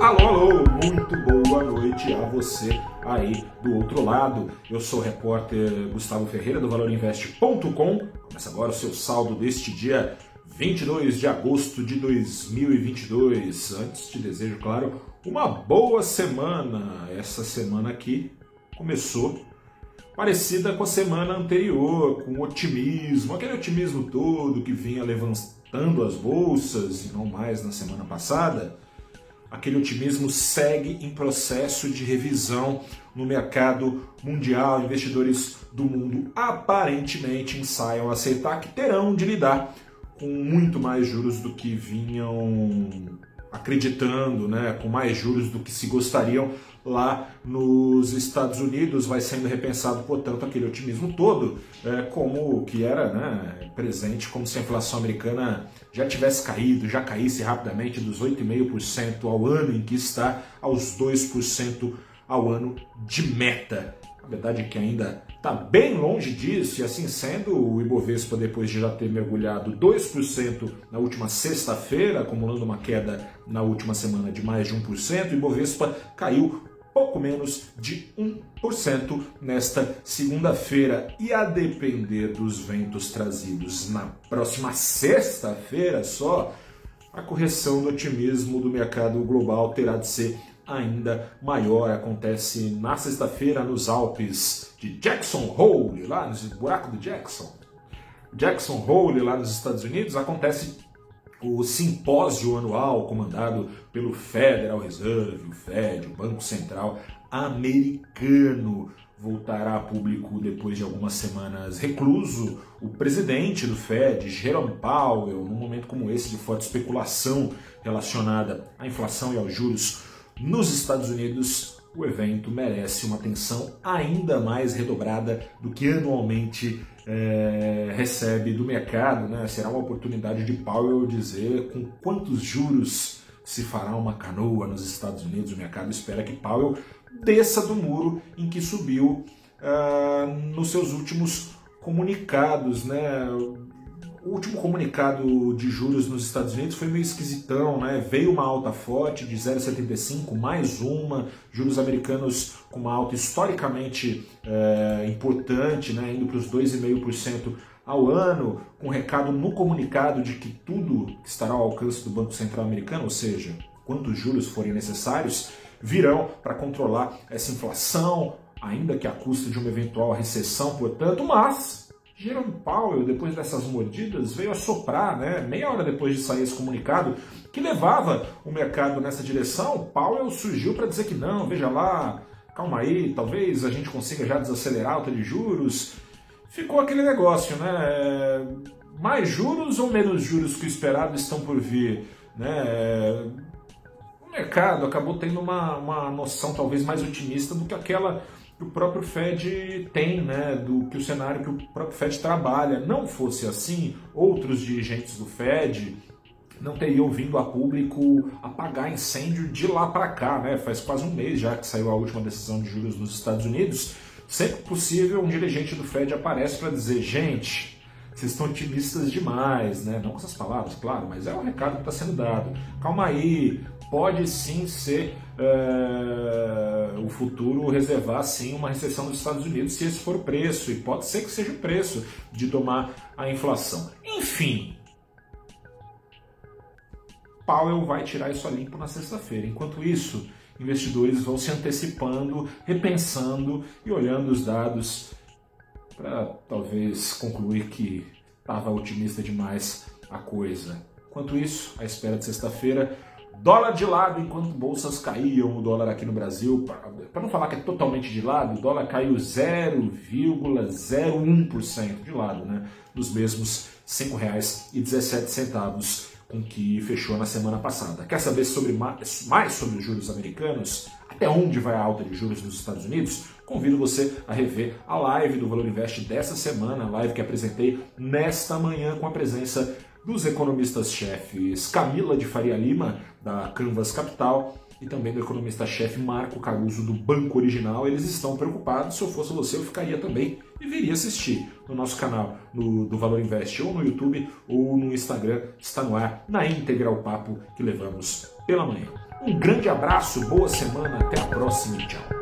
Alô, alô, muito boa noite a você aí do outro lado. Eu sou o repórter Gustavo Ferreira do ValorInvest.com. Começa agora o seu saldo deste dia 22 de agosto de 2022. Antes te desejo, claro, uma boa semana. Essa semana aqui começou parecida com a semana anterior, com otimismo, aquele otimismo todo que vinha levantando as bolsas e não mais na semana passada aquele otimismo segue em processo de revisão no mercado mundial. Investidores do mundo aparentemente ensaiam aceitar que terão de lidar com muito mais juros do que vinham acreditando, né, com mais juros do que se gostariam lá nos Estados Unidos, vai sendo repensado, portanto, aquele otimismo todo, é, como que era né, presente, como se a inflação americana já tivesse caído, já caísse rapidamente dos 8,5% ao ano em que está aos 2% ao ano de meta. A verdade é que ainda está bem longe disso, e assim sendo, o Ibovespa, depois de já ter mergulhado 2% na última sexta-feira, acumulando uma queda na última semana de mais de 1%, o Ibovespa caiu pouco menos de 1% nesta segunda-feira. E a depender dos ventos trazidos na próxima sexta-feira só, a correção do otimismo do mercado global terá de ser ainda maior. Acontece na sexta-feira nos Alpes de Jackson Hole, lá no buraco do Jackson. Jackson Hole, lá nos Estados Unidos, acontece o simpósio anual comandado pelo Federal Reserve, o Fed, o Banco Central americano, voltará a público depois de algumas semanas recluso. O presidente do Fed, Jerome Powell, num momento como esse de forte especulação relacionada à inflação e aos juros nos Estados Unidos, o evento merece uma atenção ainda mais redobrada do que anualmente é, recebe do mercado. Né? Será uma oportunidade de Powell dizer com quantos juros se fará uma canoa nos Estados Unidos. O mercado espera que Powell desça do muro em que subiu uh, nos seus últimos comunicados. Né? O último comunicado de juros nos Estados Unidos foi meio esquisitão, né? Veio uma alta forte de 0,75, mais uma, juros americanos com uma alta historicamente é, importante, né? indo para os 2,5% ao ano, com recado no comunicado de que tudo estará ao alcance do Banco Central americano, ou seja, quantos juros forem necessários, virão para controlar essa inflação, ainda que à custa de uma eventual recessão, portanto, mas Jerome Powell, depois dessas mordidas, veio a soprar, né, meia hora depois de sair esse comunicado, que levava o mercado nessa direção. Powell surgiu para dizer que não, veja lá, calma aí, talvez a gente consiga já desacelerar a alta de juros. Ficou aquele negócio, né? Mais juros ou menos juros que o esperado estão por vir, né? O mercado acabou tendo uma, uma noção talvez mais otimista do que aquela que o próprio Fed tem, né, do que o cenário que o próprio Fed trabalha. Não fosse assim, outros dirigentes do Fed não teriam vindo a público apagar incêndio de lá para cá, né? Faz quase um mês já que saiu a última decisão de juros nos Estados Unidos. Sempre possível, um dirigente do Fed aparece para dizer, gente, vocês estão otimistas demais, né? Não com essas palavras, claro, mas é o recado que está sendo dado. Calma aí, pode sim ser é, o futuro reservar sim uma recessão dos Estados Unidos se esse for o preço, e pode ser que seja o preço de tomar a inflação. Enfim, Powell vai tirar isso a limpo na sexta-feira. Enquanto isso, investidores vão se antecipando, repensando e olhando os dados para talvez concluir que estava otimista demais a coisa. Enquanto isso, a espera de sexta-feira Dólar de lado enquanto bolsas caíam, o dólar aqui no Brasil, para não falar que é totalmente de lado, o dólar caiu 0,01% de lado, né? Dos mesmos R$ 5,17 com que fechou na semana passada. Quer saber sobre mais, mais sobre os juros americanos? Até onde vai a alta de juros nos Estados Unidos? Convido você a rever a live do Valor Invest dessa semana, a live que apresentei nesta manhã com a presença dos economistas-chefes Camila de Faria Lima, da Canvas Capital, e também do economista-chefe Marco Caruso, do Banco Original. Eles estão preocupados. Se eu fosse você, eu ficaria também e viria assistir no nosso canal no, do Valor Invest, ou no YouTube, ou no Instagram. Está no ar, na íntegra, o papo que levamos pela manhã. Um grande abraço, boa semana, até a próxima e tchau.